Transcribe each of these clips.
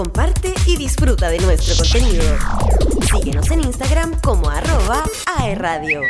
comparte y disfruta de nuestro contenido. Síguenos en Instagram como arroba aerradio.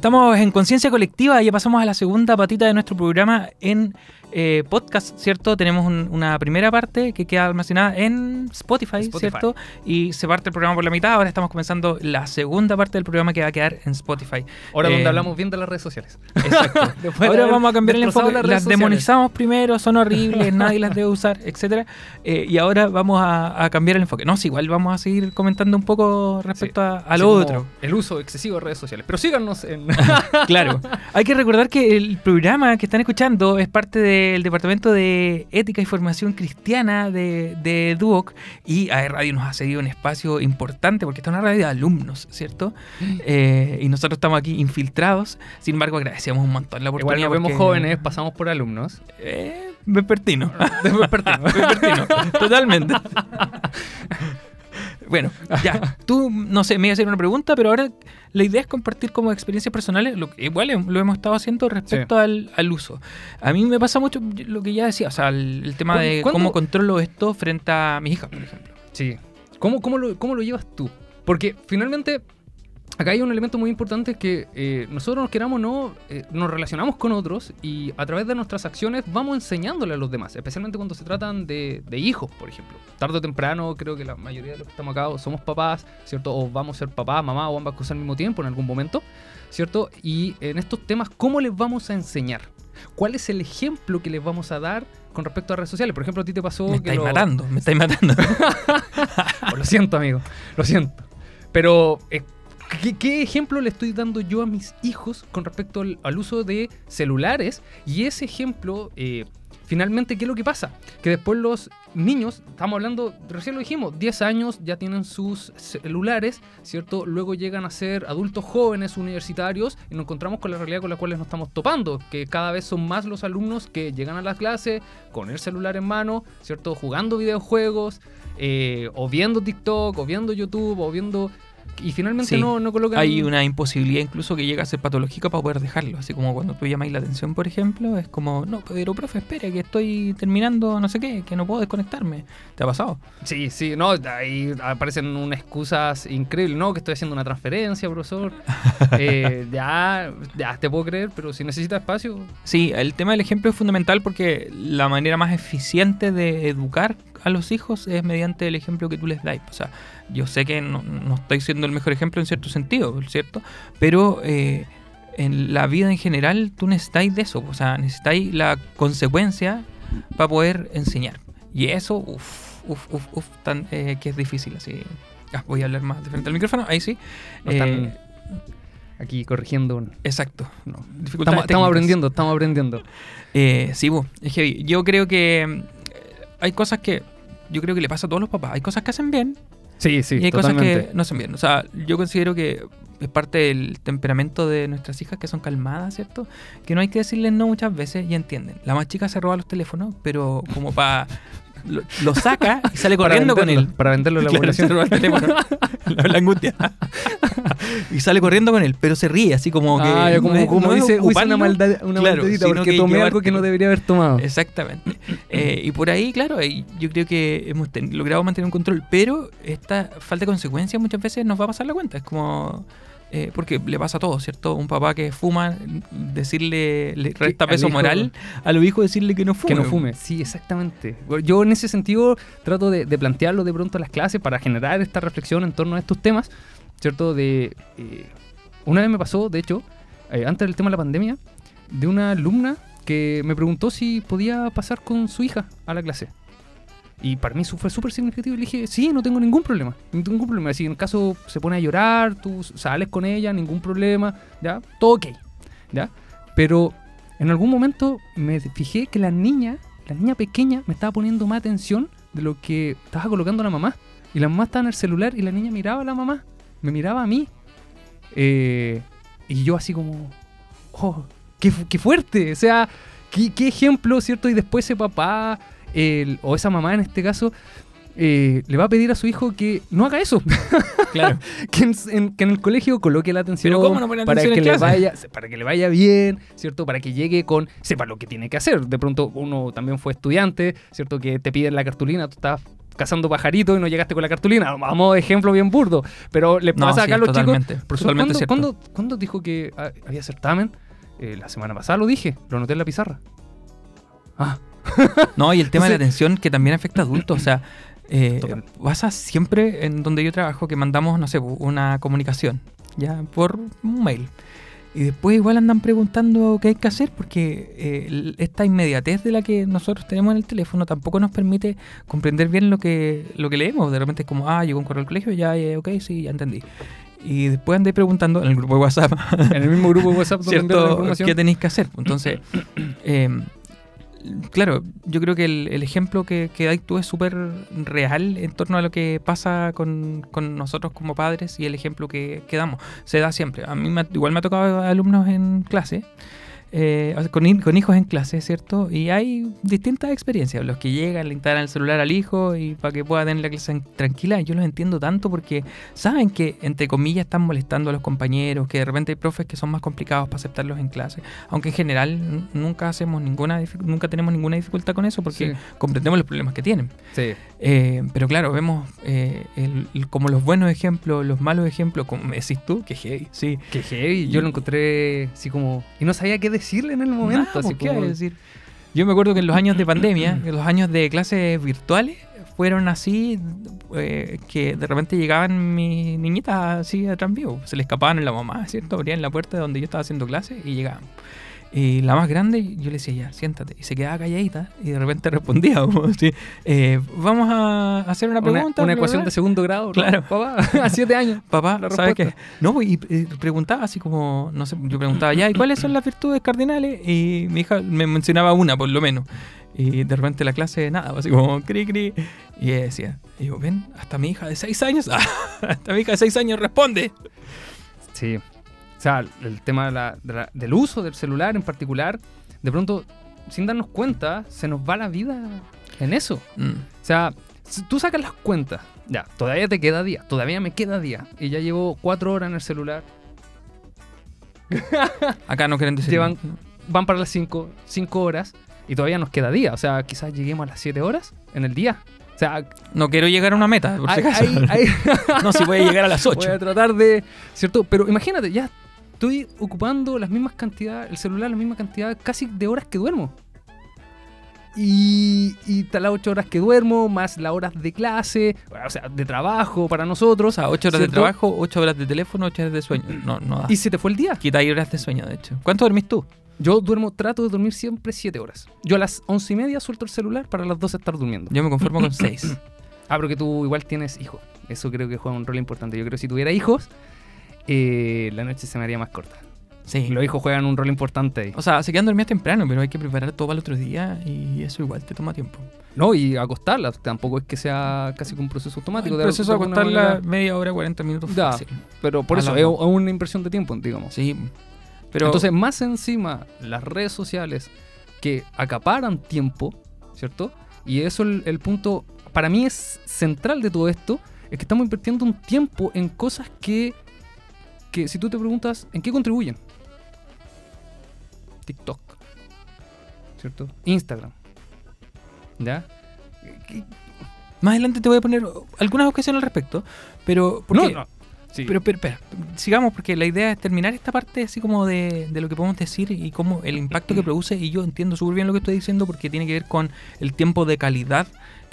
Estamos en Conciencia Colectiva, ya pasamos a la segunda patita de nuestro programa en eh, podcast, ¿cierto? Tenemos un- una primera parte que queda almacenada en Spotify, Spotify. ¿cierto? Y se parte el programa por la mitad, ahora estamos comenzando la segunda parte del programa que va a quedar en Spotify. Ahora Eh, donde hablamos bien de las redes sociales. Exacto. Ahora vamos a cambiar el enfoque. las Las, demonizamos primero, son horribles, nadie las debe usar, etcétera. Eh, y ahora vamos a, a cambiar el enfoque. No, sí, igual vamos a seguir comentando un poco respecto a, a lo otro. El uso excesivo de redes sociales. Pero síganos en. Claro. Hay que recordar que el programa que están escuchando es parte del Departamento de Ética y Formación Cristiana de, de Duoc y AE Radio nos ha cedido un espacio importante porque esta es una radio de alumnos, ¿cierto? Eh, y nosotros estamos aquí infiltrados. Sin embargo, agradecemos un montón la Igual oportunidad. nos vemos porque- jóvenes, pasamos por alumnos. Eh, vespertino. Vespertino. Vespertino. Totalmente. Bueno, ya. Tú, no sé, me iba a hacer una pregunta, pero ahora la idea es compartir como experiencias personales, lo que igual lo hemos estado haciendo respecto al, al uso. A mí me pasa mucho lo que ya decía, o sea, el, el tema ¿Cuándo- de cuándo- cómo controlo esto frente a mis hijas, por ejemplo. Sí. ¿Cómo, cómo, lo, ¿Cómo lo llevas tú? Porque finalmente, acá hay un elemento muy importante que eh, nosotros nos queramos no, eh, nos relacionamos con otros y a través de nuestras acciones vamos enseñándole a los demás, especialmente cuando se tratan de, de hijos, por ejemplo. Tarde o temprano, creo que la mayoría de los que estamos acá somos papás, ¿cierto? O vamos a ser papás, mamá o ambas cosas al mismo tiempo en algún momento, ¿cierto? Y en estos temas, ¿cómo les vamos a enseñar? ¿Cuál es el ejemplo que les vamos a dar con respecto a redes sociales? Por ejemplo, a ti te pasó Me que estáis lo- matando, me estáis matando. Oh, lo siento, amigo. Lo siento. Pero, eh, ¿qué, ejemplo le estoy dando yo a mis hijos con respecto al, uso de celulares? Y ese ejemplo, eh, finalmente, ¿qué es lo que pasa? Que después los niños, estamos hablando, recién lo dijimos, 10 años ya tienen sus celulares, ¿cierto? Luego llegan a ser adultos jóvenes, universitarios, y nos encontramos con la realidad con la cual nos estamos topando, que cada vez son más los alumnos que llegan a la clase con el celular en mano, ¿cierto? Jugando videojuegos, eh, o viendo TikTok, o viendo YouTube, o viendo... Y finalmente Sí. no, no colocan... Hay una imposibilidad incluso que llega a ser patológica para poder dejarlo. Así como cuando tú llamáis la atención, por ejemplo, es como, no, pero profe, espere, que estoy terminando no sé qué, que no puedo desconectarme. ¿Te ha pasado? Sí, sí, no, ahí aparecen unas excusas increíbles, no, que estoy haciendo una transferencia, profesor. Eh, ya, ya, te puedo creer, pero si necesitas espacio, Sí, el tema del ejemplo es fundamental porque la manera más eficiente de educar a los hijos es mediante el ejemplo que tú les das. O sea, yo sé que no, no estoy siendo el mejor ejemplo en cierto sentido, ¿cierto? Pero eh, en la vida en general tú necesitáis de eso. O sea, necesitáis la consecuencia para poder enseñar. Y eso, uff, uff, uff, uff, tan, eh, que es difícil. Así. Ah, voy a hablar más de frente al micrófono, ahí sí. no Eh, aquí corrigiendo. un- exacto. No. Estamos, aprendiendo, estamos aprendiendo. Eh, sí, bo, es heavy. Yo creo que hay cosas que yo creo que le pasa a todos los papás. Hay cosas que hacen bien Sí, sí, y hay totalmente. cosas que no hacen bien. O sea, yo considero que es parte del temperamento de nuestras hijas que son calmadas, ¿cierto? Que no hay que decirles no muchas veces y entienden. La más chica se roba los teléfonos, pero como para... Lo, lo saca y sale corriendo con él. Para venderlo a la Claro, población. el teléfono. la, la angustia. y sale corriendo con él, pero se ríe, así como que. Ah, como, no es- como no es dice, uy, una maldad, una claro, porque que tomé algo que no debería haber tomado. Exactamente. Eh, y por ahí, claro, ahí yo creo que hemos logrado mantener un control, pero esta falta de consecuencias muchas veces nos va a pasar la cuenta. Es como. Eh, porque le pasa a todos, ¿cierto? Un papá que fuma, decirle, le resta al peso hijo- moral a los hijos decirle que no fume. Que no fume, sí, exactamente. Yo en ese sentido trato de, de plantearlo de pronto en las clases para generar esta reflexión en torno a estos temas, ¿cierto? De eh, Una vez me pasó, de hecho, eh, antes del tema de la pandemia, de una alumna que me preguntó si podía pasar con su hija a la clase. Y para mí eso fue súper significativo. Le dije, sí, no tengo ningún problema. No tengo ningún problema. Si en caso se pone a llorar, tú sales con ella, ningún problema, ¿ya? Todo ok, ¿ya? Pero en algún momento me fijé que la niña, la niña pequeña, me estaba poniendo más atención de lo que estaba colocando la mamá. Y la mamá estaba en el celular y la niña miraba a la mamá. Me miraba a mí. Eh, y yo así como, oh, qué, qué fuerte. O sea, qué, qué ejemplo, ¿cierto? Y después ese papá, el- o esa mamá en este caso, eh, le va a pedir a su hijo que no haga eso. Claro. que, en, en- que en el colegio coloque la atención, Pero ¿cómo no pone para, que le vaya, para que le vaya bien, ¿cierto? Para que llegue con, sepa lo que tiene que hacer. De pronto uno también fue estudiante, ¿cierto? Que te piden la cartulina, tú estás cazando pajaritos y no llegaste con la cartulina. Vamos, ejemplo bien burdo. Pero le No, pasa sí, a los totalmente, chicos. Profesor, totalmente ¿cuándo, cierto. ¿cuándo, cuándo dijo que había certamen? Eh, la semana pasada lo dije, lo anoté en la pizarra. Ah, No, y el tema de la atención que también afecta a adultos. O sea, eh, pasa siempre en donde yo trabajo que mandamos, no sé, una comunicación, ya por un mail. Y después igual andan preguntando qué hay que hacer porque eh, esta inmediatez de la que nosotros tenemos en el teléfono tampoco nos permite comprender bien lo que, lo que leemos. De repente es como, ah, llegó un correo al colegio, ya, eh, ok, sí, ya entendí. Y después andé preguntando en el grupo de WhatsApp en el mismo grupo de WhatsApp donde ¿cierto? ¿Qué tenéis que hacer? Entonces, eh, claro, yo creo que el, ejemplo que, que dais tú es súper real en torno a lo que pasa con, con nosotros como padres y el ejemplo que, damos. Se da siempre. A mí me igual me ha tocado alumnos en clase. Eh, con, hi- con hijos en clase, ¿cierto? Y hay distintas experiencias. Los que llegan, le instalan el celular al hijo y para que pueda tener la clase tranquila. Yo los entiendo tanto porque saben que, entre comillas, están molestando a los compañeros, que de repente hay profes que son más complicados para aceptarlos en clase. Aunque en general nunca hacemos ninguna nunca tenemos ninguna dificultad con eso porque Sí. comprendemos los problemas que tienen. Sí. Eh, pero claro, vemos eh, el- el- como los buenos ejemplos, los malos ejemplos, como me decís tú, que heavy, sí. Qué heavy. Yo lo encontré así como. Y no sabía qué decirle en el momento. Nada, así pues, ¿qué como- decir? Yo me acuerdo que en los años de pandemia, en los años de clases virtuales, fueron así eh, que de repente llegaban mis niñitas así atrás mío. Se le escapaban en la mamá, ¿cierto? Abrían la puerta de donde yo estaba haciendo clase y llegaban. Y la más grande, yo le decía, ya, siéntate. Y se quedaba calladita y de repente respondía, como así, eh, vamos a hacer una pregunta. una ecuación bla". de segundo grado. ¿no? Claro. Papá, a siete años. Papá, la ¿sabes qué? No, y eh, preguntaba así como, no sé, yo preguntaba ya, ¿y cuáles son las virtudes cardinales? Y mi hija me mencionaba una, por lo menos. Y de repente la clase, nada, así como, cri, cri. Y ella decía, y digo, ven, hasta mi hija de seis años, hasta mi hija de seis años responde. Sí. O sea, el tema de la- de la- del uso del celular en particular, de pronto, sin darnos cuenta, se nos va la vida en eso. Mm. O sea, si tú sacas las cuentas, ya, todavía te queda día, todavía me queda día, y ya llevo cuatro horas en el celular, Acá no quieren decir. Llevan- van para las cinco, cinco horas, y todavía nos queda día. O sea, quizás lleguemos a las siete horas en el día. O sea, No quiero llegar a una meta, por si hay- acaso. hay- hay- no, si voy a llegar a las Voy ocho. a tratar de. ¿Cierto? Pero imagínate, ya estoy ocupando las mismas cantidades, el celular, la misma cantidad casi de horas que duermo. Y, y las ocho horas que duermo, más las horas de clase, o sea, de trabajo para O nosotros. sea, ocho horas de trabajo, ocho horas de teléfono, ocho horas de sueño. No, no da. Y se te fue el día. Quitáis horas de sueño, de hecho. ¿Cuánto dormís tú? Yo duermo, trato de dormir siempre siete horas. Yo a las once y media suelto el celular para las 12 estar durmiendo. Yo me conformo con seis. Ah, pero que tú igual tienes hijos. Eso creo que juega un rol importante. Yo creo que si tuviera hijos, eh, la noche se me haría más corta. Sí. Los hijos juegan un rol importante ahí. O sea, se quedan dormidas temprano, pero hay que preparar todo para el otro día y eso igual te toma tiempo. No, y acostarlas. Tampoco es que sea casi que un proceso automático. el proceso de acostarla manera- media hora, 40 minutos fácil. Pero por a eso es una inversión de tiempo, digamos. Sí. Pero Entonces, más encima, las redes sociales que acaparan tiempo, ¿cierto? Y eso el, el punto, para mí es central de todo esto, es que estamos invirtiendo un tiempo en cosas que, que si tú te preguntas, ¿en qué contribuyen? TikTok, ¿cierto? Instagram, ¿ya? ¿Qué- más adelante te voy a poner algunas objeciones al respecto. Pero, porque, No, no. Sí. pero, pero, espera, sigamos porque la idea es terminar esta parte así como de, de lo que podemos decir y cómo el impacto que produce. Y yo entiendo súper bien lo que estoy diciendo porque tiene que ver con el tiempo de calidad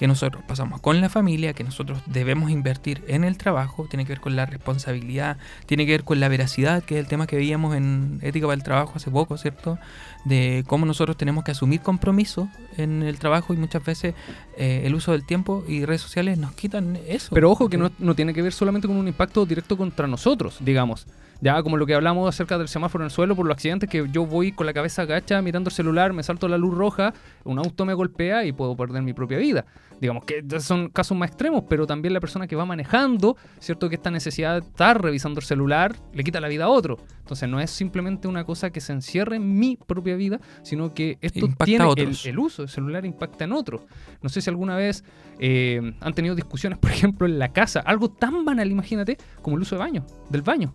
que nosotros pasamos con la familia, que nosotros debemos invertir en el trabajo, tiene que ver con la responsabilidad, tiene que ver con la veracidad, que es el tema que veíamos en Ética para el Trabajo hace poco, ¿cierto? De cómo nosotros tenemos que asumir compromisos en el trabajo y muchas veces eh, el uso del tiempo y redes sociales nos quitan eso. Pero ojo que no, no tiene que ver solamente con un impacto directo contra nosotros, digamos. Ya, como lo que hablamos acerca del semáforo en el suelo por los accidentes, que yo voy con la cabeza agacha mirando el celular, me salto la luz roja, un auto me golpea y puedo perder mi propia vida. Digamos que son casos más extremos, pero también la persona que va manejando, ¿cierto? Que esta necesidad de estar revisando el celular le quita la vida a otro. Entonces no es simplemente una cosa que se encierre en mi propia vida, sino que esto Impacta tiene a el, otros. el uso del celular impacta en otro. No sé si alguna vez eh, han tenido discusiones, por ejemplo, en la casa, algo tan banal, imagínate, como el uso de baño, del baño.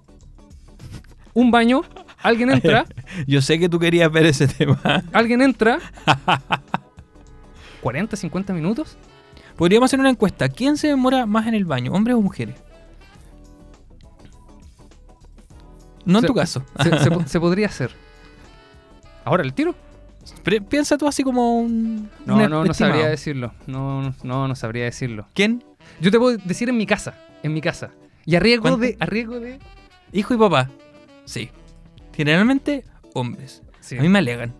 Un baño, alguien entra, Yo sé que tú querías ver ese tema. alguien entra, 40, 50 minutos, Podríamos hacer una encuesta. ¿Quién se demora más en el baño, hombres o mujeres? No en tu caso. se, se po- se podría hacer. Ahora, el tiro. Pero piensa tú así como un. No, un no, no sabría decirlo. No, no, no sabría decirlo. ¿Quién? Yo te puedo decir en mi casa, en mi casa. Y a riesgo ¿Cuánto? de, a riesgo de. Hijo y papá. Sí. Generalmente, hombres. Sí. A mí me alegan.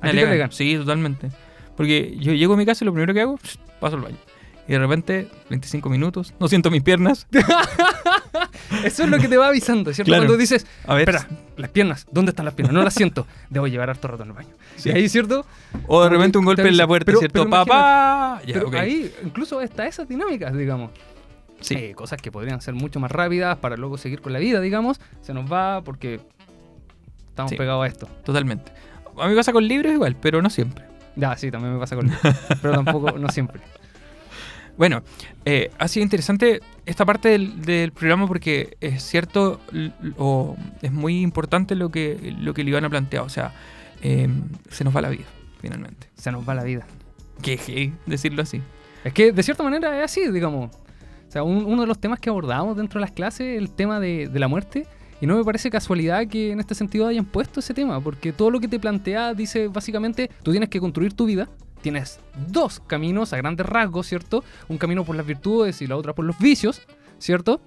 ¿A Me ti te alegan? Sí, totalmente. Porque yo llego a mi casa y lo primero que hago, paso al baño. Y de repente, 25 minutos, no siento mis piernas. Eso es lo que te va avisando, ¿cierto? Claro. Cuando dices, A ver. espera, las piernas, ¿dónde están las piernas? No las siento. Debo llevar harto rato en el baño. Sí. Y ahí, ¿cierto? O de repente un golpe en la puerta, Pero- ¿cierto? pero ¡Papá! Ya, Pero ok. ahí incluso está esas dinámicas, digamos. Sí. Eh, cosas que podrían ser mucho más rápidas para luego seguir con la vida, digamos. Se nos va porque estamos Sí. pegados a esto. Totalmente. A mí me pasa con libros igual, pero no siempre. Ya, sí, también me pasa con Pero tampoco, no siempre. Bueno, eh, ha sido interesante esta parte del, del programa porque es cierto o es muy importante lo que, lo que Iván ha planteado. O sea, eh, se nos va la vida, finalmente. Se nos va la vida. Que decirlo así. Es que de cierta manera es así, digamos. O sea, un- uno de los temas que abordamos dentro de las clases es el tema de, de la muerte. Y no me parece casualidad que en este sentido hayan puesto ese tema, porque todo lo que te plantea dice básicamente, tú tienes que construir tu vida. Tienes dos caminos a grandes rasgos, ¿cierto? Un camino por las virtudes y la otra por los vicios, ¿cierto?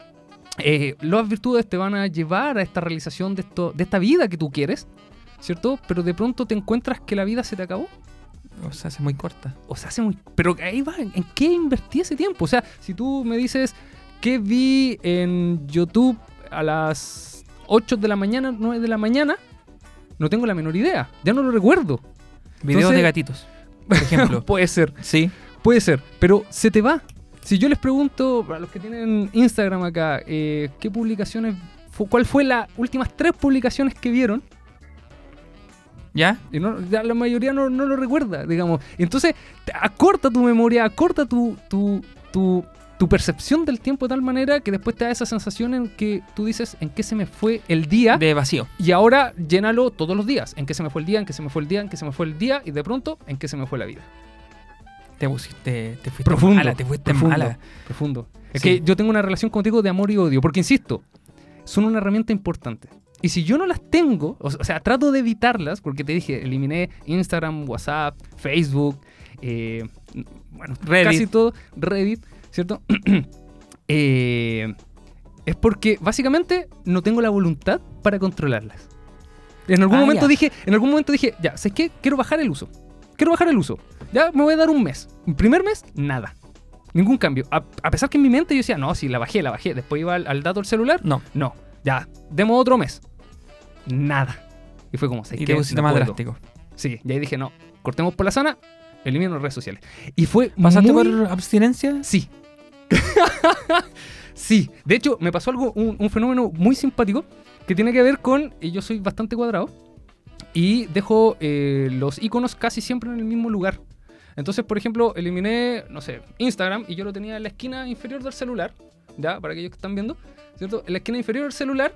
Eh, las virtudes te van a llevar a esta realización de, esto, de esta vida que tú quieres, ¿cierto? Pero de pronto te encuentras que la vida se te acabó O sea, se hace muy corta. o sea, hace muy... Pero ahí va, ¿en qué invertí ese tiempo? O sea, si tú me dices, ¿qué vi en YouTube a las 8 de la mañana, 9 de la mañana? No tengo la menor idea, ya no lo recuerdo. Videos Entonces- de gatitos, por ejemplo. puede ser, sí. puede ser, pero se te va. Si yo les pregunto, a los que tienen Instagram acá, eh, ¿qué publicaciones, cuál fue las últimas tres publicaciones que vieron? ¿Ya? Y no, ya la mayoría no, no lo recuerda, digamos. Entonces, acorta tu memoria, acorta tu, tu, tu, tu percepción del tiempo de tal manera que después te da esa sensación en que tú dices, ¿en qué se me fue el día? De vacío. Y ahora llénalo todos los días. ¿En qué se me fue el día? ¿En qué se me fue el día? ¿En qué se me fue el día? Y de pronto, ¿en qué se me fue la vida? Te pusiste, te fuiste Profundo, mala, te fuiste profundo. mala. Profundo. Es Sí. que yo tengo una relación contigo de amor y odio, porque insisto, son una herramienta importante. Y si yo no las tengo, o sea, trato de evitarlas, porque te dije, eliminé Instagram, WhatsApp, Facebook, eh, bueno, Reddit. casi todo, Reddit, ¿cierto? Eh, es porque básicamente no tengo la voluntad para controlarlas. En algún Ah, momento ya. dije, en algún momento dije, ya, ¿sabes qué? Quiero bajar el uso. Quiero bajar el uso. Ya me voy a dar un mes. El primer mes, nada. Ningún cambio. A, a pesar que en mi mente yo decía, no, sí, la bajé, la bajé. Después iba al, al dato del celular. No. No. Ya, demos otro mes. Nada. Y fue como, ¿sabes Y te pusiste No más puedo. drástico. Sí, y ahí dije, no, cortemos por la sana, elimino las redes sociales. Y fue ¿Pasaste muy... por abstinencia? Sí. sí. De hecho, me pasó algo, un, un fenómeno muy simpático que tiene que ver con. yo soy bastante cuadrado. Y dejo eh, los iconos casi siempre en el mismo lugar. Entonces, por ejemplo, eliminé, no sé, Instagram y yo lo tenía en la esquina inferior del celular. Ya, para aquellos que están viendo, ¿cierto? En la esquina inferior del celular.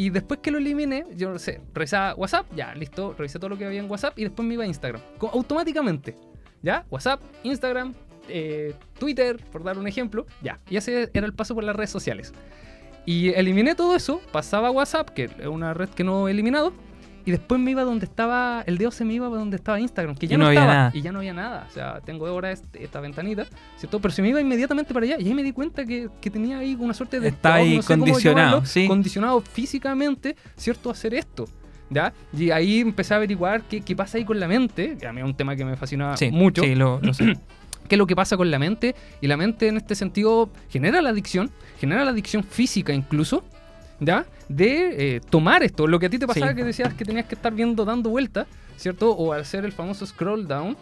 Y después que lo eliminé, yo no sé, revisaba WhatsApp, ya, listo, revisé todo lo que había en WhatsApp y después me iba a Instagram. Co- automáticamente. ¿Ya? WhatsApp, Instagram, eh, Twitter, por dar un ejemplo. Ya. Y ese era el paso por las redes sociales. Y eliminé todo eso, pasaba a WhatsApp, que es una red que no he eliminado. Y después me iba donde estaba, el dedo se me iba donde estaba Instagram, que ya Y no, no había estaba. nada. Y ya no había nada. O sea, tengo ahora este- esta ventanita, ¿cierto? Pero se me iba inmediatamente para allá. Y ahí me di cuenta que, que tenía ahí una suerte de. Está ahí no sé condicionado, llamarlo, sí. Condicionado físicamente, ¿cierto? A hacer esto. ¿Ya? Y ahí empecé a averiguar qué, qué pasa ahí con la mente, que a mí es un tema que me fascina Sí, mucho Sí, lo, lo sé. qué es lo que pasa con la mente y la mente en este sentido genera la adicción, genera la adicción física incluso, ¿ya? De eh, tomar esto. Lo que a ti te pasaba sí. que decías que tenías que estar viendo dando vueltas, ¿cierto? O hacer el famoso scroll down.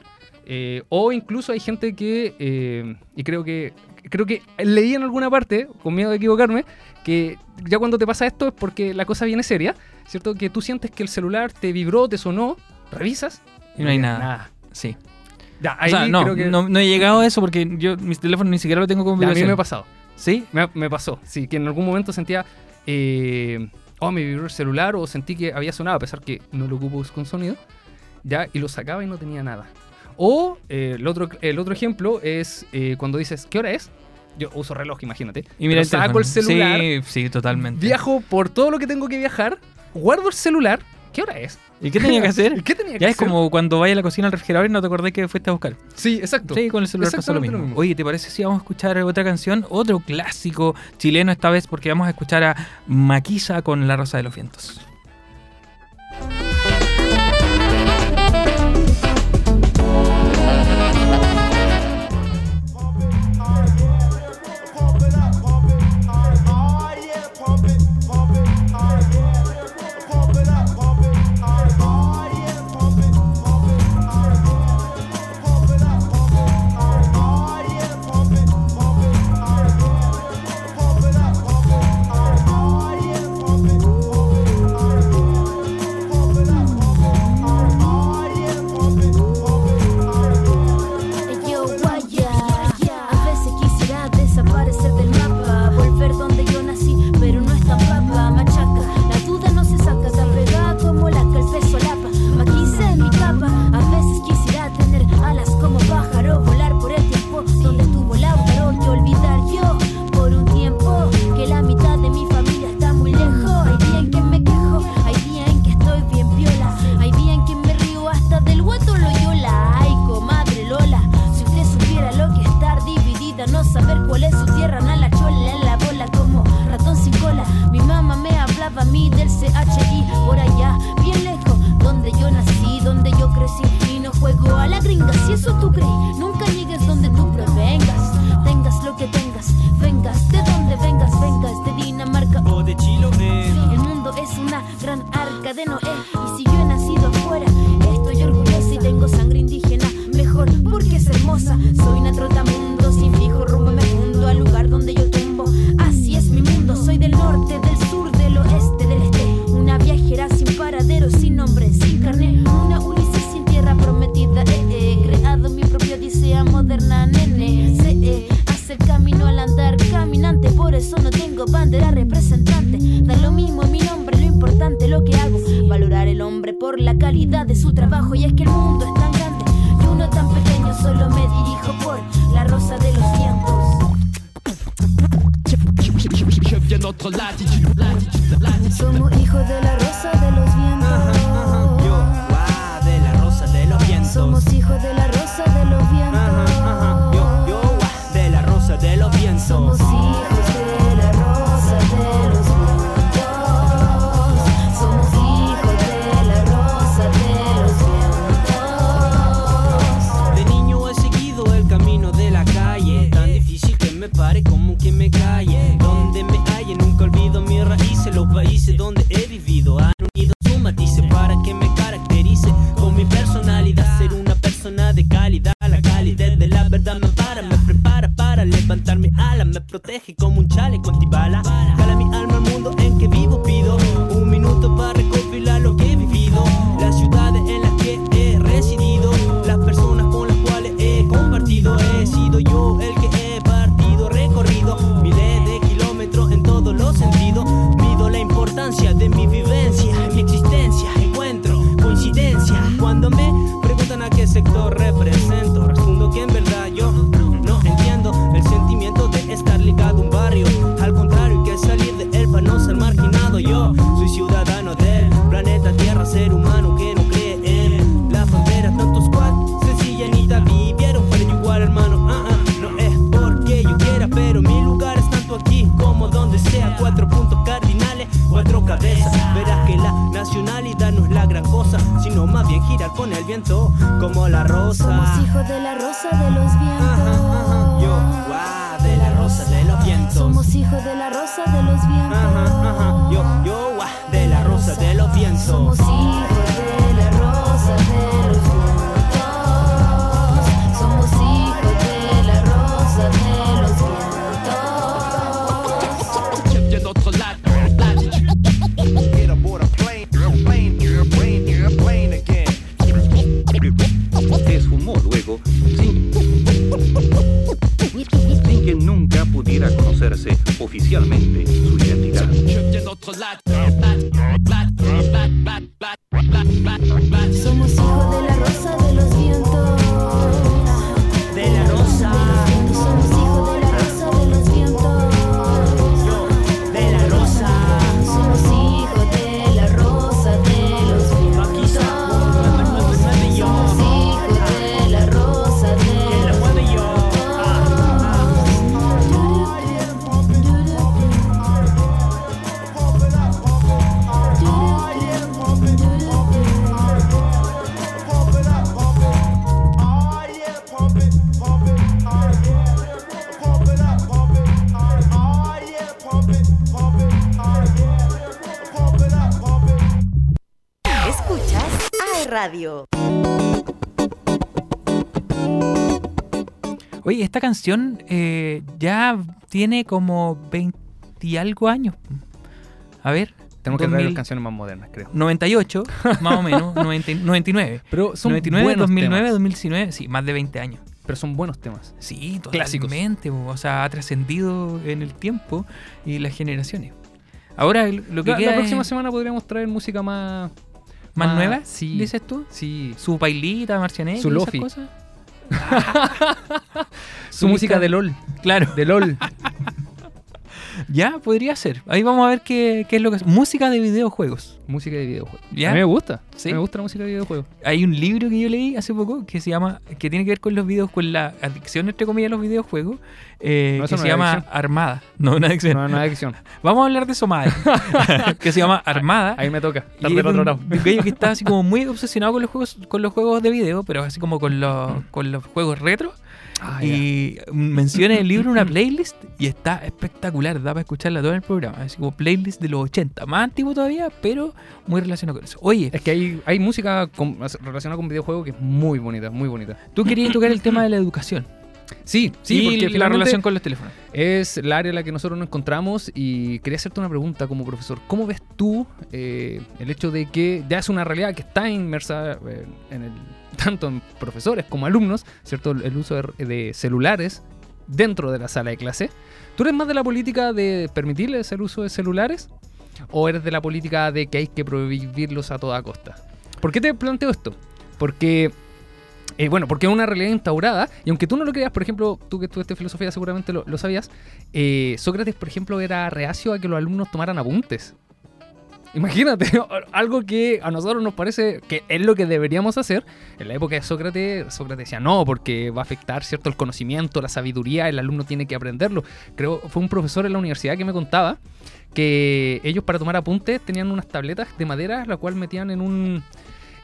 Eh, o incluso hay gente que, eh, y creo que creo que leí en alguna parte, con miedo de equivocarme, que ya cuando te pasa esto es porque la cosa viene seria, ¿cierto? Que tú sientes que el celular te vibró, te sonó, revisas. Y no hay nada. nada. Sí. O sea, no, no, he llegado a eso porque yo mis teléfonos ni siquiera lo tengo como vibración. Me ha pasado. ¿Sí? Me, pasó. Sí, que en algún momento sentía eh, oh, me vibró el celular o sentí que había sonado, a pesar que no lo ocupo con sonido, ya, y lo sacaba y no tenía nada. O eh, el, otro, el otro ejemplo es eh, cuando dices, ¿qué hora es? Yo uso reloj, imagínate. Y mira, saco el celular. Sí, sí, totalmente. Viajo por todo lo que tengo que viajar, guardo el celular ¿qué hora es? ¿Y qué tenía que hacer? Ya es como cuando vayas a la cocina al refrigerador y no te acordás que fuiste a buscar. Sí, exacto. Sí, con el celular pasó lo mismo. Oye, ¿te parece si vamos a escuchar otra canción? Otro clásico chileno esta vez porque vamos a escuchar a Maquisa con La Rosa de los Vientos. Oficialmente su identidad. Somos hijos de la rosa de Oye, esta canción eh, ya tiene como 20 y algo años. A ver. Tenemos que traer 2000, canciones más modernas, creo. 98, más o menos, 90 99. Pero son 99, buenos 2009, temas. 2019, sí, más de 20 años. Pero son buenos temas. Sí, totalmente. O sea, ha trascendido en el tiempo y las generaciones. Ahora lo que La, queda la próxima es semana podríamos traer música más... más nueva, Sí. dices tú. Sí. Su pailita, marcianeque, Su esas lofi. cosas. Su música de LOL. Claro. De LOL. Ya, podría ser. Ahí vamos a ver qué, qué es lo que es. Música de videojuegos. música de videojuegos. ¿Ya? A mí me gusta. Sí. Me gusta la música de videojuegos. Hay un libro que yo leí hace poco que se llama, que tiene que ver con los videos, con la adicción, entre comillas, a los videojuegos, eh, No, que no se llama adicción. Armada. No, una adicción. No, hay adicción. Vamos a hablar de eso más. que se llama Armada. Ahí me toca. Estar del otro un lado. que está así como muy obsesionado con los juegos, con los juegos de video, pero así como con los, con los juegos retro. Ah, y menciona en el libro una playlist y está espectacular, da para escucharla todo el programa. Así como playlist de los 80, más antiguo todavía, pero muy relacionado con eso. Oye, Es que hay, hay música con- relacionada con videojuegos que es muy bonita, muy bonita. tú querías tocar el tema de la educación. Sí, sí, y porque la relación con los teléfonos. es la área en la que nosotros nos encontramos y quería hacerte una pregunta como profesor. ¿Cómo ves tú eh, el hecho de que ya es una realidad que está inmersa eh, en el, tanto en profesores como alumnos, ¿cierto? El, uso de, celulares dentro de la sala de clase. ¿Tú eres más de la política de permitirles el uso de celulares o eres de la política de que hay que prohibirlos a toda costa? ¿Por qué te planteo esto? Porque eh, bueno, porque es una realidad instaurada, y aunque tú no lo creas, por ejemplo, tú que estudiaste filosofía seguramente lo, lo sabías, eh, Sócrates, por ejemplo, era reacio a que los alumnos tomaran apuntes. Imagínate, algo que a nosotros nos parece que es lo que deberíamos hacer. En la época de Sócrates, Sócrates decía no, porque va a afectar cierto el conocimiento, la sabiduría, el alumno tiene que aprenderlo. Creo fue un profesor en la universidad que me contaba que ellos para tomar apuntes tenían unas tabletas de madera, la cual metían en un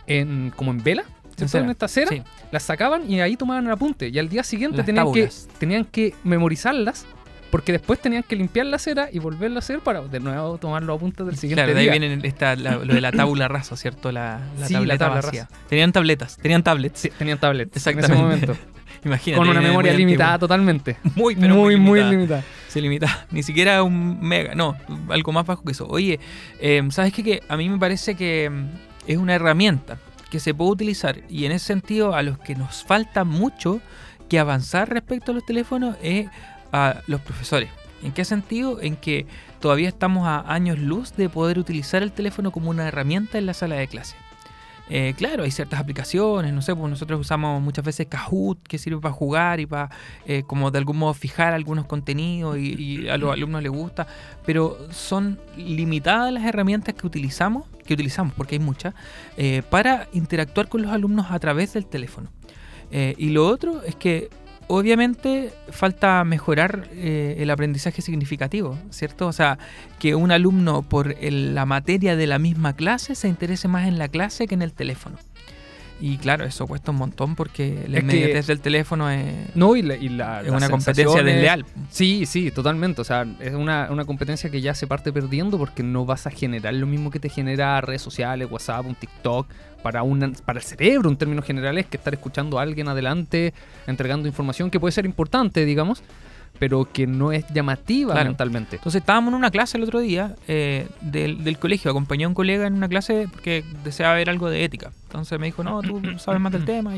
en como en vela, cera. en esta cera, Sí. las sacaban y ahí tomaban el apunte. Y al día siguiente tenían que, tenían que memorizarlas. Porque después tenían que limpiar la cera y volverlo a hacer para de nuevo tomar los apuntes del siguiente Claro, de ahí día. viene esta, la- lo de la tabula rasa, ¿cierto? La, la Sí, la tableta tabla vacía. rasa. Tenían tabletas, tenían tablets. Sí, tenían tablets Exactamente. en ese momento. Imagínate. con una muy memoria antiguo. limitada totalmente. Muy, pero muy, muy limitada. limitada. Se limita. Ni siquiera un mega. No, algo más bajo que eso. Oye, eh, ¿sabes qué? Que a mí me parece que mm, es una herramienta que se puede utilizar. Y en ese sentido, a los que nos falta mucho que avanzar respecto a los teléfonos es a los profesores. ¿En qué sentido? En que todavía estamos a años luz de poder utilizar el teléfono como una herramienta en la sala de clase. Eh, claro, hay ciertas aplicaciones, no sé, pues nosotros usamos muchas veces Kahoot, que sirve para jugar y para, eh, como de algún modo, fijar algunos contenidos y, a los alumnos les gusta, pero son limitadas las herramientas que utilizamos, que utilizamos, porque hay muchas, eh, para interactuar con los alumnos a través del teléfono. Y lo otro es que obviamente falta mejorar eh, el aprendizaje significativo, ¿cierto? O sea, que un alumno por el- la materia de la misma clase se interese más en la clase que en el teléfono. Y claro, eso cuesta un montón porque la inmediatez del teléfono es, No, y la, y la- es una competencia desleal. Sí, sí, totalmente. O sea, es una, una competencia que ya se parte perdiendo porque no vas a generar lo mismo que te genera redes sociales, WhatsApp, un TikTok, para, una, para el cerebro en términos generales, que estar escuchando a alguien adelante, entregando información que puede ser importante, digamos, pero que no es llamativa Claro. mentalmente. Entonces estábamos en una clase el otro día eh, del, del colegio, acompañé a un colega en una clase porque deseaba ver algo de ética. Entonces me dijo, no, tú sabes más del tema.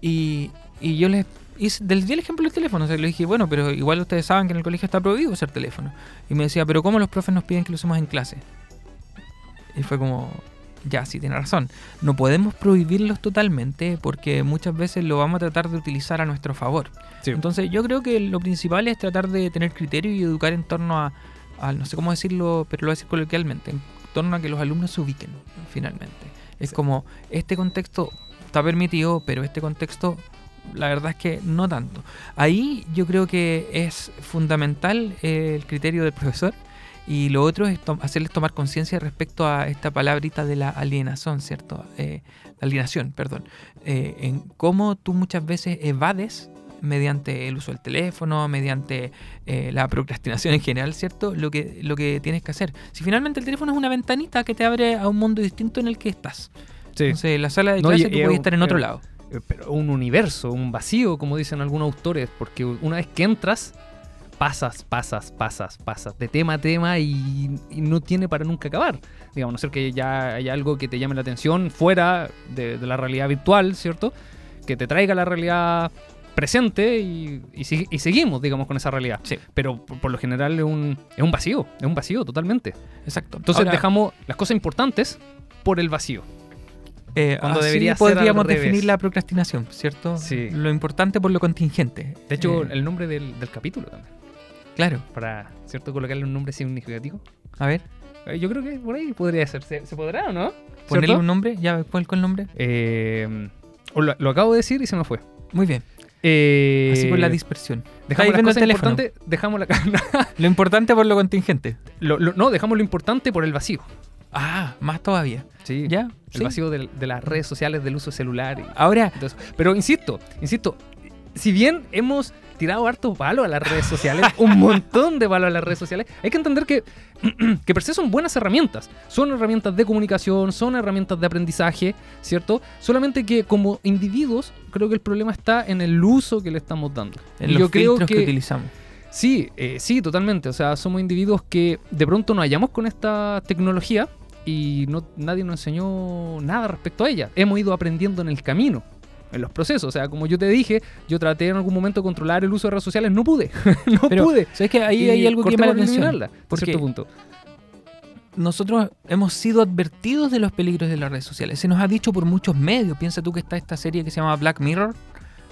Y, y yo les hice, el ejemplo del teléfono. O sea, le dije, bueno, pero igual ustedes saben que en el colegio está prohibido usar teléfono. Y me decía, pero ¿cómo los profes nos piden que lo usemos en clase? Y fue como, ya, sí, tiene razón. No podemos prohibirlos totalmente porque muchas veces lo vamos a tratar de utilizar a nuestro favor. Sí. Entonces yo creo que lo principal es tratar de tener criterio y educar en torno a, a- no sé cómo decirlo, pero lo voy a decir coloquialmente, en torno a que los alumnos se ubiquen finalmente. Es Sí. como, este contexto está permitido, pero este contexto, la verdad es que no tanto. Ahí yo creo que es fundamental eh, el criterio del profesor. Y lo otro es to- hacerles tomar conciencia respecto a esta palabrita de la alienación, ¿cierto? Eh, alienación, perdón. Eh, en cómo tú muchas veces evades mediante el uso del teléfono, mediante eh, la procrastinación en general, ¿cierto? Lo que, lo que tienes que hacer. Si finalmente el teléfono es una ventanita que te abre a un mundo distinto en el que estás. Sí. Entonces, en la sala de No, clase y- tú y puedes estar en otro lado. Eh, pero un universo, un vacío, como dicen algunos autores, porque una vez que entras, pasas, pasas, pasas, pasas, de tema a tema y, y no tiene para nunca acabar. Digamos, a no ser que ya hay algo que te llame la atención fuera de, de la realidad virtual, ¿cierto? Que te traiga la realidad presente y, y seguimos, digamos, con esa realidad. Sí, Pero por, por lo general es un, es un vacío, es un vacío totalmente. exacto. Entonces Ahora, dejamos las cosas importantes por el vacío. eh, cuando así debería podríamos definir la procrastinación, ¿cierto? Sí. Lo importante por lo contingente. De hecho, Eh, el nombre del, del capítulo también. Claro. para ¿cierto? colocarle un nombre significativo. A ver, Eh, Yo creo que por ahí podría ser. ¿Se, se podrá o no? ponerle ¿Cierto? un nombre. Ya, ¿cuál con el nombre? Eh, lo, lo acabo de decir y se me fue. Muy bien. Eh, Así con la dispersión. Dejamos las el cosas teléfono. importantes, dejamos la Lo importante por lo contingente. lo- lo- no, dejamos lo importante por el vacío. Ah, más todavía. Sí. ¿Ya? El sí. vacío de, las redes sociales, del uso celular. y Ahora. Pero insisto, insisto, si bien hemos tirado harto palo a las redes sociales, un montón de palo a las redes sociales, hay que entender que, que per se son buenas herramientas. Son herramientas de comunicación, son herramientas de aprendizaje, ¿cierto? Solamente que como individuos, creo que el problema está en el uso que le estamos dando. en Y los yo creo filtros que, que utilizamos. Sí, eh, sí, totalmente. O sea, somos individuos que de pronto nos hallamos con esta tecnología y no, nadie nos enseñó nada respecto a ella. Hemos ido aprendiendo en el camino, en los procesos. O sea, como yo te dije, yo traté en algún momento de controlar el uso de redes sociales, no pude. no Pero, pude. ¿sabes que Ahí Y hay algo que llama la atención. por cierto punto. nosotros hemos sido advertidos de los peligros de las redes sociales. Se nos ha dicho por muchos medios. Piensa tú que está esta serie que se llama Black Mirror.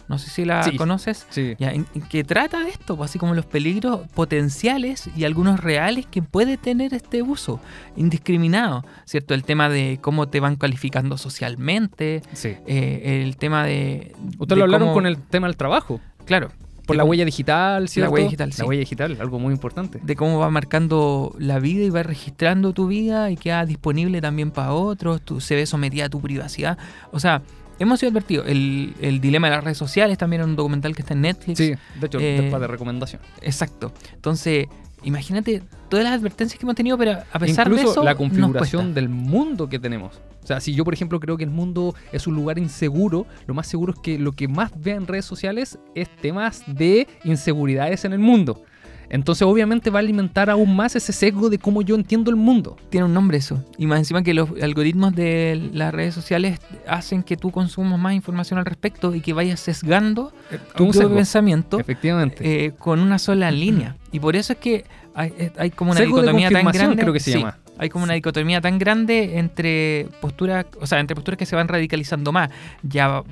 No sé si la Sí. conoces. Sí. Ya, en- en que trata de esto, pues, así como los peligros potenciales y algunos reales que puede tener este uso indiscriminado, ¿cierto? El tema de cómo te van calificando socialmente, sí. eh, el tema de... Ustedes de lo hablaron cómo- con el tema del trabajo. Claro, Por la huella digital, ¿cierto? huella digital, sí. La huella digital, algo muy importante. de cómo va marcando la vida y va registrando tu vida y queda disponible también para otros, tú, se ve sometida a tu privacidad. O sea, hemos sido advertidos. El, el dilema de las redes sociales también es un documental que está en Netflix. Sí, de hecho, Eh, de recomendación. Exacto. Entonces, imagínate todas las advertencias que hemos tenido, pero a pesar Incluso de eso, la configuración del mundo que tenemos. O sea, si yo, por ejemplo, creo que el mundo es un lugar inseguro, lo más seguro es que lo que más vea en redes sociales es temas de inseguridades en el mundo. Entonces, obviamente, va a alimentar aún más ese sesgo de cómo yo entiendo el mundo. Tiene un nombre eso. Y más encima que los algoritmos de las redes sociales hacen que tú consumas más información al respecto y que vayas sesgando tu propio sesgo. pensamiento Efectivamente. eh, con una sola línea. Y por eso es que hay, eh, hay como una Sesgo de dicotomía tan grande. creo que se sí, llama. Hay como una dicotomía tan grande entre posturas, o sea, entre posturas que se van radicalizando más. Ya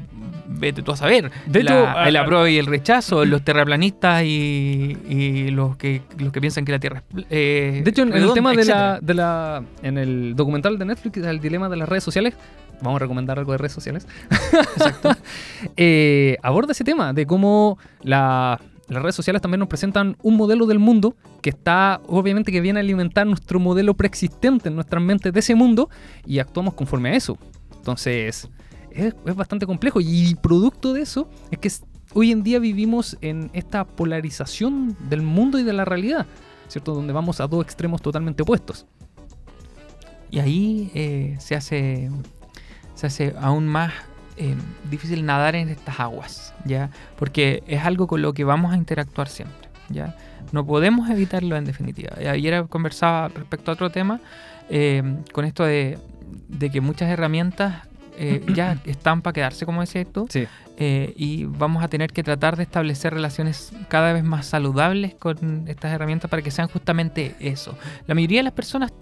vete tú a saber. De hecho, el apruebo y el rechazo, los terraplanistas y, y los que los que piensan que la Tierra es eh, De hecho, en, el tema de la, etcétera. de la. En el documental de Netflix, el dilema de las redes sociales. Vamos a recomendar algo de redes sociales. Eh, aborda ese tema de cómo la- las redes sociales también nos presentan un modelo del mundo que está, obviamente, que viene a alimentar nuestro modelo preexistente en nuestras mentes de ese mundo y actuamos conforme a eso. Entonces, es, bastante complejo y producto de eso es que hoy en día vivimos en esta polarización del mundo y de la realidad, ¿cierto? Donde vamos a dos extremos totalmente opuestos. Y ahí eh, se hace se hace aún más eh, difícil nadar en estas aguas, ¿ya? Porque es algo con lo que vamos a interactuar siempre, ¿ya? No podemos evitarlo en definitiva. Y Ayer conversaba respecto a otro tema, eh, con esto de, de que muchas herramientas eh, ya están para quedarse, como decía tú, Sí. eh, y vamos a tener que tratar de establecer relaciones cada vez más saludables con estas herramientas para que sean justamente eso. La mayoría de las personas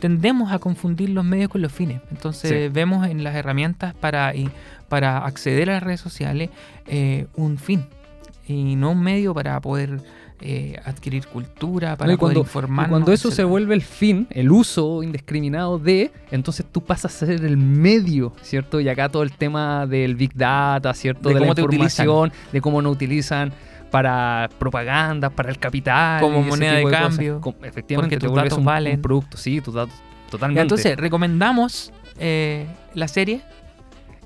tendemos a confundir los medios con los fines. Entonces Sí. vemos en las herramientas para, y- para acceder a las redes sociales eh, un fin y no un medio para poder eh, adquirir cultura, para poder informarnos. cuando eso se vuelve el fin, el uso indiscriminado de, entonces tú pasas a ser el medio, ¿cierto? Y acá todo el tema del Big Data, ¿cierto? De De, la cómo te información, de cómo no utilizan para propaganda, para el capital. Como moneda de cambio, efectivamente, porque te tus datos un, valen. un producto, sí, tus datos, totalmente. entonces, recomendamos eh, la serie,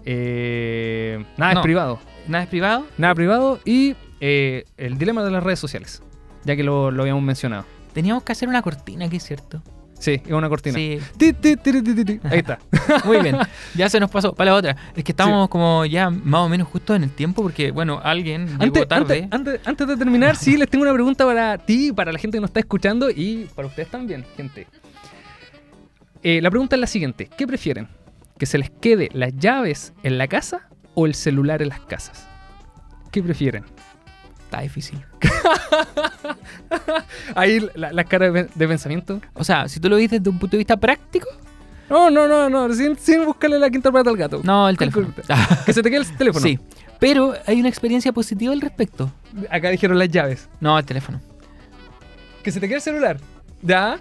Eh, nada No. es privado. nada es privado. Nada privado y eh, el dilema de las redes sociales, ya que lo, lo habíamos mencionado. Teníamos que hacer una cortina aquí, ¿cierto? Sí, es una cortina. Sí, Ti, ti, ti, ti, ti, ti. Ahí está. Muy bien, ya se nos pasó. Para la otra, es que estamos como ya más o menos justo en el tiempo porque, bueno, alguien llegó Antes, tarde. antes, antes, antes de terminar, sí, les tengo una pregunta para ti, para la gente que nos está escuchando y para ustedes también, gente. Eh, la pregunta es la siguiente: ¿Qué prefieren? ¿Que se les quede las llaves en la casa o el celular en las casas? ¿Qué prefieren? Está difícil. Ahí la, la cara de, de pensamiento. O sea, si tú lo dices desde un punto de vista práctico, No, no, no, no, sin, sin buscarle la quinta pata al gato. no, el teléfono. Que se te quede el teléfono. Sí, pero hay una experiencia positiva al respecto. Acá dijeron las llaves. No, el teléfono. Que se te quede el celular. ¿Ya?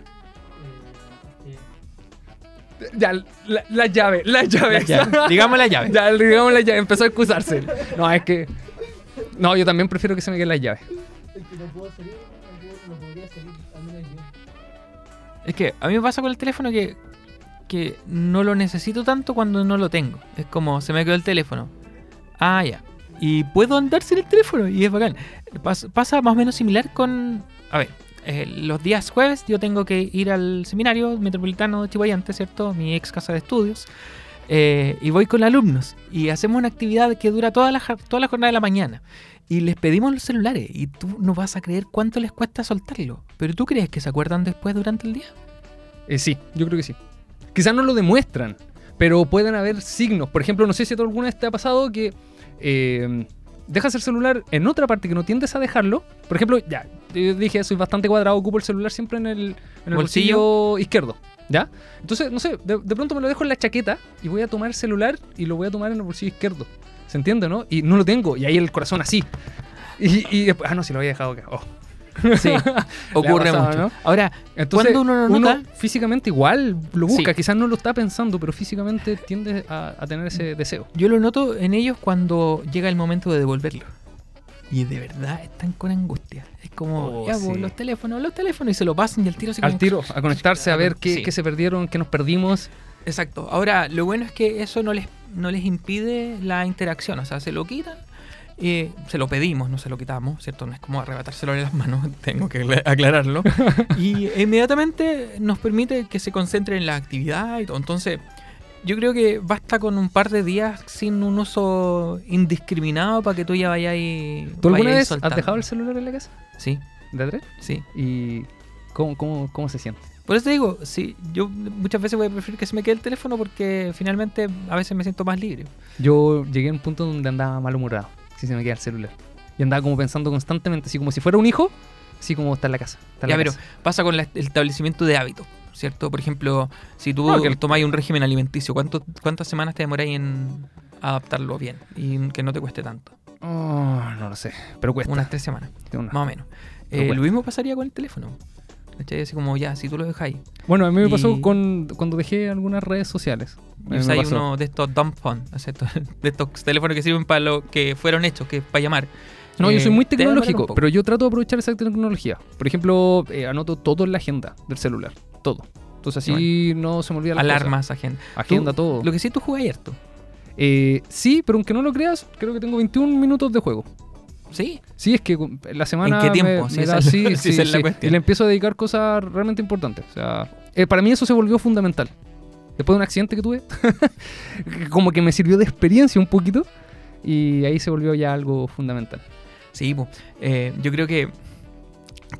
Ya, la, la llave, la llave. La llave. Digamos la llave. Ya, digamos la llave, empezó a excusarse. No, es que. No, yo también prefiero que se me queden las llaves. Es que a mí me pasa con el teléfono que, que no lo necesito tanto cuando no lo tengo. Es como, se me quedó el teléfono. Ah, ya. Y puedo andar sin el teléfono y es bacán. Pas- pasa más o menos similar con... A ver, eh, los días jueves yo tengo que ir al seminario metropolitano de Chihuayante, ¿cierto? Mi ex casa de estudios. Eh, y voy con alumnos y hacemos una actividad que dura toda la, toda la jornada de la mañana. Y les pedimos los celulares y tú no vas a creer cuánto les cuesta soltarlo. Pero tú crees que se acuerdan después durante el día. Eh, sí, yo creo que sí. Quizás no lo demuestran, pero pueden haber signos. Por ejemplo, no sé si a alguna vez te ha pasado que eh, dejas el celular en otra parte que no tiendes a dejarlo. Por ejemplo, ya, yo dije, soy bastante cuadrado, ocupo el celular siempre en el, en el Bolsillo. bolsillo izquierdo. ¿Ya? Entonces, no sé, de, de pronto me lo dejo en la chaqueta y voy a tomar el celular y lo voy a tomar en el bolsillo izquierdo. ¿Se entiende, no? Y no lo tengo. Y ahí el corazón así. Y, y después, ah, no, si lo había dejado acá. Oh. Sí, ocurre pasado, mucho. ¿no? Ahora, Entonces, cuando uno lo nota, físicamente igual lo busca, Sí. quizás no lo está pensando, pero físicamente tiende a, a tener ese deseo. yo lo noto en ellos cuando llega el momento de devolverlo. Y de verdad están con angustia. Es como, Oh, ya, pues, los teléfonos, los teléfonos, y se lo pasan y el tiro se Al tiro, a conectarse, a ver qué, Sí. qué se perdieron, qué nos perdimos. Exacto. Ahora, lo bueno es que eso no les, no les impide la interacción. O sea, se lo quitan. Eh, se lo pedimos, no se lo quitamos, ¿cierto? No es como arrebatárselo en las manos, tengo que acla- aclararlo. y inmediatamente nos permite que se concentre en la actividad y todo. Entonces, yo creo que basta con un par de días sin un uso indiscriminado para que tú ya vayas ahí. ¿Tú alguna vez has soltando. dejado el celular en la casa? Sí, ¿De tres? sí. ¿Y cómo, cómo, cómo se siente? Por eso te digo, sí, yo muchas veces voy a preferir que se me quede el teléfono porque finalmente a veces me siento más libre. Yo llegué a un punto donde andaba malhumorado, si se me queda el celular. Y andaba como pensando constantemente, así como si fuera un hijo, así como está en la casa. está en Ya, la pero casa. pasa con la- el establecimiento de hábitos, ¿cierto? Por ejemplo, si tú No, que tomáis un régimen alimenticio, ¿cuánto- ¿cuántas semanas te demoráis en adaptarlo bien y que no te cueste tanto? Oh, no lo sé, pero cuesta. Unas tres semanas, Una. más o menos. Eh, lo mismo pasaría con el teléfono. ¿Cachai? Así como ya, si tú lo dejáis Bueno, a mí me Y- pasó con, cuando dejé algunas redes sociales. Y usáis pasó. uno de estos dumb phone, o sea, estos- de estos teléfonos que sirven para lo que fueron hechos, que es para llamar. No, yo Eh, soy muy tecnológico, pero yo trato de aprovechar esa tecnología. Por ejemplo, eh, anoto todo en la agenda del celular, todo. Entonces así no se me olvida las Alarmas, agenda. cosas. Agenda, Tú- todo. Lo que sí tú jugas harto. Eh, sí, pero aunque no lo creas, creo que tengo 21 minutos de juego. Sí. Sí, es que con- la semana qué tiempo? me, Si me esa da es- sí, si sí, esa es la sí. cuestión. y le empiezo a dedicar cosas realmente importantes. O sea, eh, para mí eso se volvió fundamental. Después de un accidente que tuve, como que me sirvió de experiencia un poquito y ahí se volvió ya algo fundamental. Sí, po. Eh, yo creo que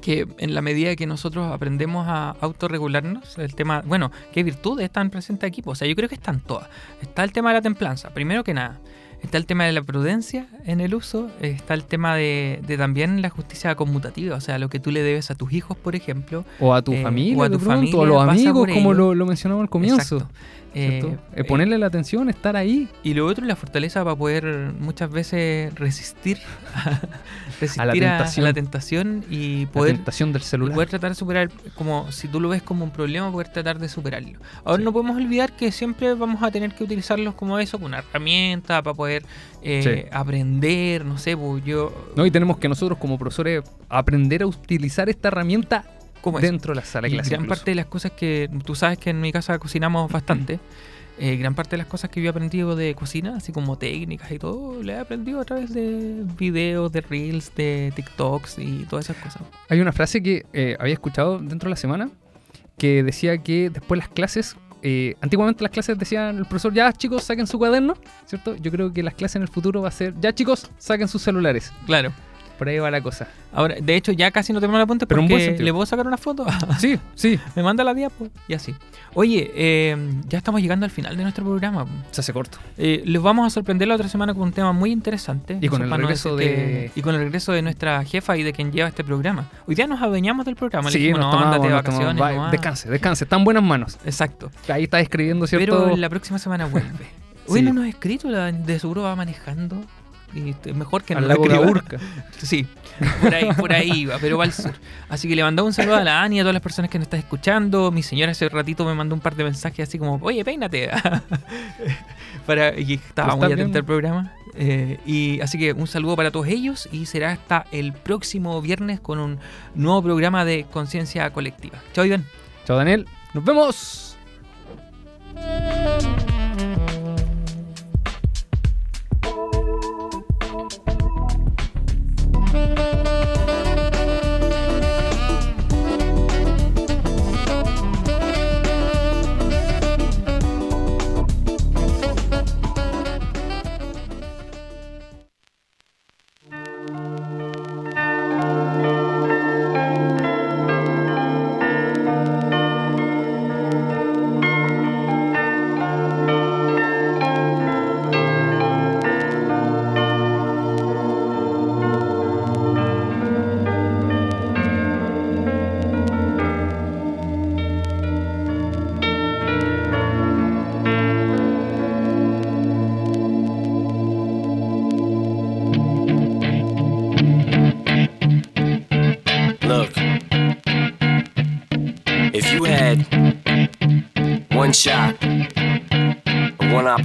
que en la medida que nosotros aprendemos a autorregularnos, el tema, bueno, qué virtudes están presentes aquí. O sea, yo creo que están todas. Está el tema de la templanza, primero que nada. Está el tema de la prudencia en el uso, está el tema de, de también la justicia conmutativa, o sea, lo que tú le debes a tus hijos, por ejemplo. O a tu Eh, familia, o a tu pronto, familia, o a los amigos, como lo, lo mencionamos al comienzo. Exacto. Eh, Eh, ponerle la atención, estar ahí Y lo otro es la fortaleza para poder muchas veces resistir a, resistir a, a tentación. la tentación y la poder, tentación del celular. poder tratar de superar, como si tú lo ves como un problema, poder tratar de superarlo. Ahora Sí. no podemos olvidar que siempre vamos a tener que utilizarlos como eso, como una herramienta para poder eh, Sí. aprender, no sé, pues yo... No, y tenemos que nosotros como profesores aprender a utilizar esta herramienta ¿Cómo es? dentro de la sala de Y clase. gran incluso. parte de las cosas que tú sabes que en mi casa cocinamos bastante. eh, gran parte de las cosas que yo he aprendido de cocina, así como técnicas y todo, le he aprendido a través de videos, de reels, de TikToks y todas esas cosas. Hay una frase que eh, había escuchado dentro de la semana que decía que después las clases, eh, antiguamente las clases decían el profesor, ya chicos, saquen su cuaderno, ¿cierto? Yo creo que las clases en el futuro va a ser, ya chicos, saquen sus celulares. Claro. Por ahí va la cosa. Ahora, de hecho, ya casi no tenemos la punta Pero porque le puedo sacar una foto. Sí, sí, Me manda la diapo y así. Oye, eh, ya estamos llegando al final de nuestro programa. se hace corto. Eh, les vamos a sorprender la otra semana con un tema muy interesante. Y con el no regreso decir de- que- Y con el regreso de nuestra jefa y de quien lleva este programa. Hoy día nos adueñamos del programa. Sí, dijimos, nos no, tomamos, nos tomamos, vacaciones. va- nomás". descanse, descanse, está en buenas manos. Exacto. Ahí está escribiendo, ¿cierto? Pero la próxima semana vuelve. Hoy Sí. no nos ha escrito, la- de seguro va manejando. Y t- mejor que no escriba. Gaburca. Sí, por ahí, por ahí va, pero va al sur. Así que le mandamos un saludo a la Ani, a todas las personas que nos están escuchando. Mi señora hace ratito me mandó un par de mensajes así como, oye, peínate. para, y estaba ¿Lo muy atenta al programa. Eh, y así que un saludo para todos ellos y será hasta el próximo viernes con un nuevo programa de conciencia colectiva. Chao, Iván. Chao, Daniel. Nos vemos.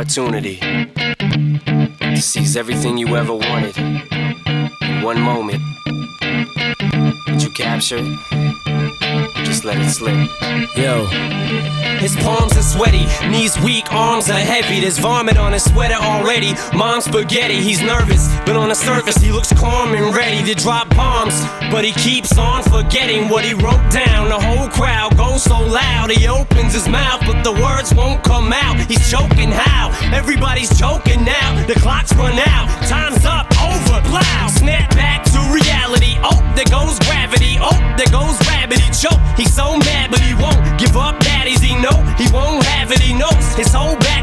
Opportunity to seize everything you ever wanted in one moment, would you capture it? Just let it slip? Yo. His palms are sweaty, knees weak, arms are heavy. There's vomit on his sweater already. Mom's spaghetti, he's nervous, but on the surface he looks calm and ready to drop bombs. But he keeps on forgetting what he wrote down. The whole crowd goes so loud, he opens his mouth, but the words won't come out. He's choking how? Everybody's choking now. The clock's run out, time's up, over, loud. Snap back to reality. Oh, there goes gravity. Oh, there goes. He choke. He's so mad, but he won't give up. Daddies, he know he won't have it. He knows his whole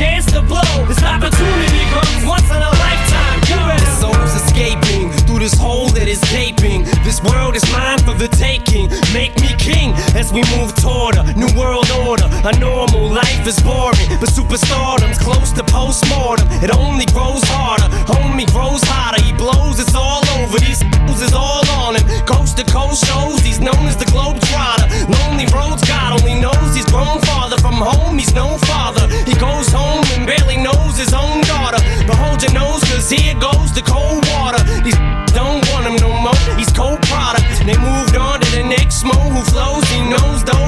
Chance to blow. This opportunity comes once in a lifetime. You soul's escaping through this hole that is gaping. This world is mine for the taking. Make me king as we move toward a new world order. A normal life is boring, but superstardom's close to postmortem. It only grows harder, homie grows hotter. He blows, it's all over. These is all on him. Coast to coast shows, he's known as the globe trotter. Lonely roads, God only knows he's grown farther come home, he's no father. He goes home and barely knows his own daughter. But hold your nose, cause here goes the cold water. These don't want him no more, he's cold product. They moved on to the next mo who flows, he knows those